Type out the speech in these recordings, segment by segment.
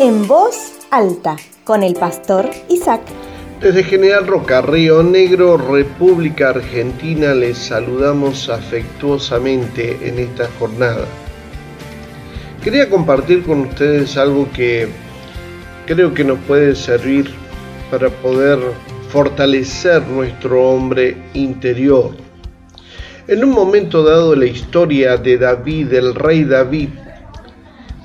En voz alta, con el pastor Isaac. Desde General Roca, Río Negro, República Argentina, les saludamos afectuosamente en esta jornada. Quería compartir con ustedes algo que creo que nos puede servir para poder fortalecer nuestro hombre interior. En un momento dado la historia de David, el rey David,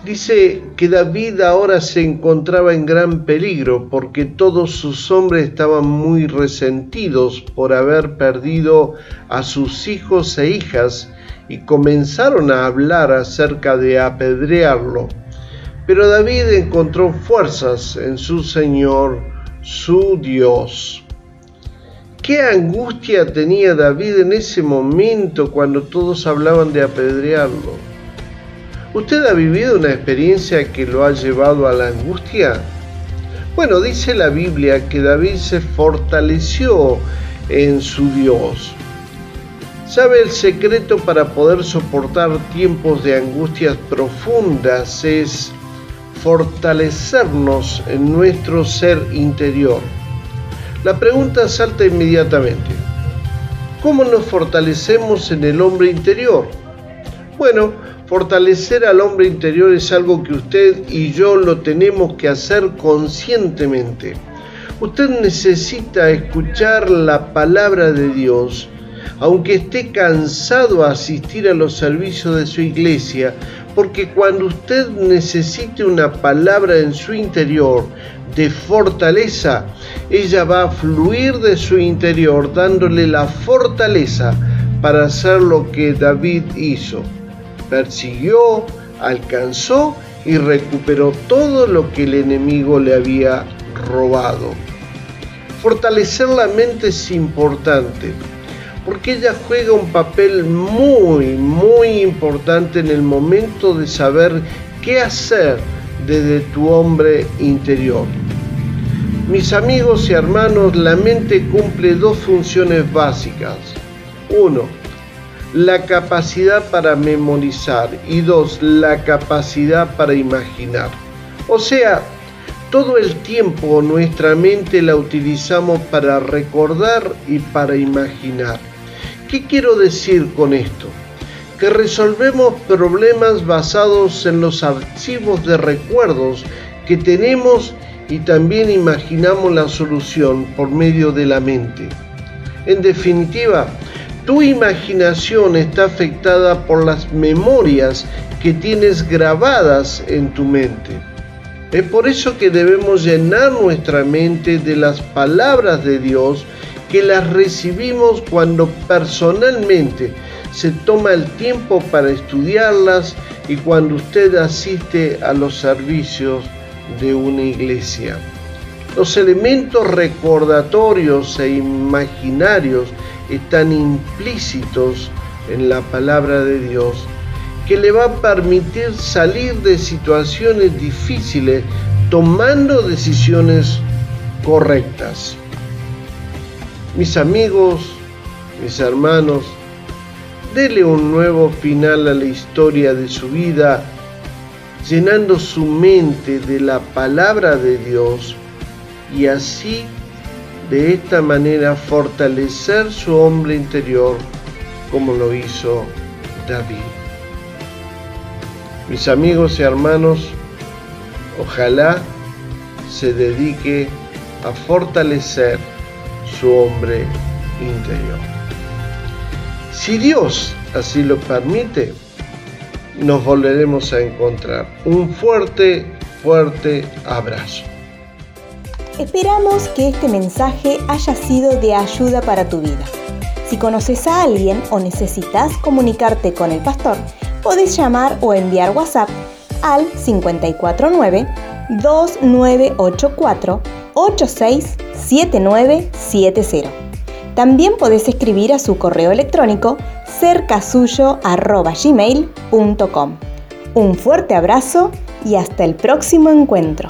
Dice que David ahora se encontraba en gran peligro porque todos sus hombres estaban muy resentidos por haber perdido a sus hijos e hijas y comenzaron a hablar acerca de apedrearlo. Pero David encontró fuerzas en su Señor, su Dios. ¿Qué angustia tenía David en ese momento cuando todos hablaban de apedrearlo? ¿Usted ha vivido una experiencia que lo ha llevado a la angustia? Bueno, dice la Biblia que David se fortaleció en su Dios. ¿Sabe el secreto para poder soportar tiempos de angustias profundas? Es fortalecernos en nuestro ser interior. La pregunta salta inmediatamente. ¿Cómo nos fortalecemos en el hombre interior? Bueno, Fortalecer al hombre interior es algo que usted y yo lo tenemos que hacer conscientemente. Usted necesita escuchar la palabra de Dios, aunque esté cansado a asistir a los servicios de su iglesia, porque cuando usted necesite una palabra en su interior de fortaleza, ella va a fluir de su interior dándole la fortaleza para hacer lo que David hizo persiguió, alcanzó y recuperó todo lo que el enemigo le había robado. Fortalecer la mente es importante porque ella juega un papel muy, muy importante en el momento de saber qué hacer desde tu hombre interior. Mis amigos y hermanos, la mente cumple dos funciones básicas. Uno, la capacidad para memorizar y dos, la capacidad para imaginar. O sea, todo el tiempo nuestra mente la utilizamos para recordar y para imaginar. ¿Qué quiero decir con esto? Que resolvemos problemas basados en los archivos de recuerdos que tenemos y también imaginamos la solución por medio de la mente. En definitiva, tu imaginación está afectada por las memorias que tienes grabadas en tu mente. Es por eso que debemos llenar nuestra mente de las palabras de Dios que las recibimos cuando personalmente se toma el tiempo para estudiarlas y cuando usted asiste a los servicios de una iglesia. Los elementos recordatorios e imaginarios están implícitos en la palabra de Dios que le va a permitir salir de situaciones difíciles tomando decisiones correctas. Mis amigos, mis hermanos, dele un nuevo final a la historia de su vida, llenando su mente de la palabra de Dios y así de esta manera fortalecer su hombre interior como lo hizo David. Mis amigos y hermanos, ojalá se dedique a fortalecer su hombre interior. Si Dios así lo permite, nos volveremos a encontrar. Un fuerte, fuerte abrazo. Esperamos que este mensaje haya sido de ayuda para tu vida. Si conoces a alguien o necesitas comunicarte con el pastor, podés llamar o enviar WhatsApp al 549 2984 867970. También podés escribir a su correo electrónico cercasuyo.gmail.com. Un fuerte abrazo y hasta el próximo encuentro.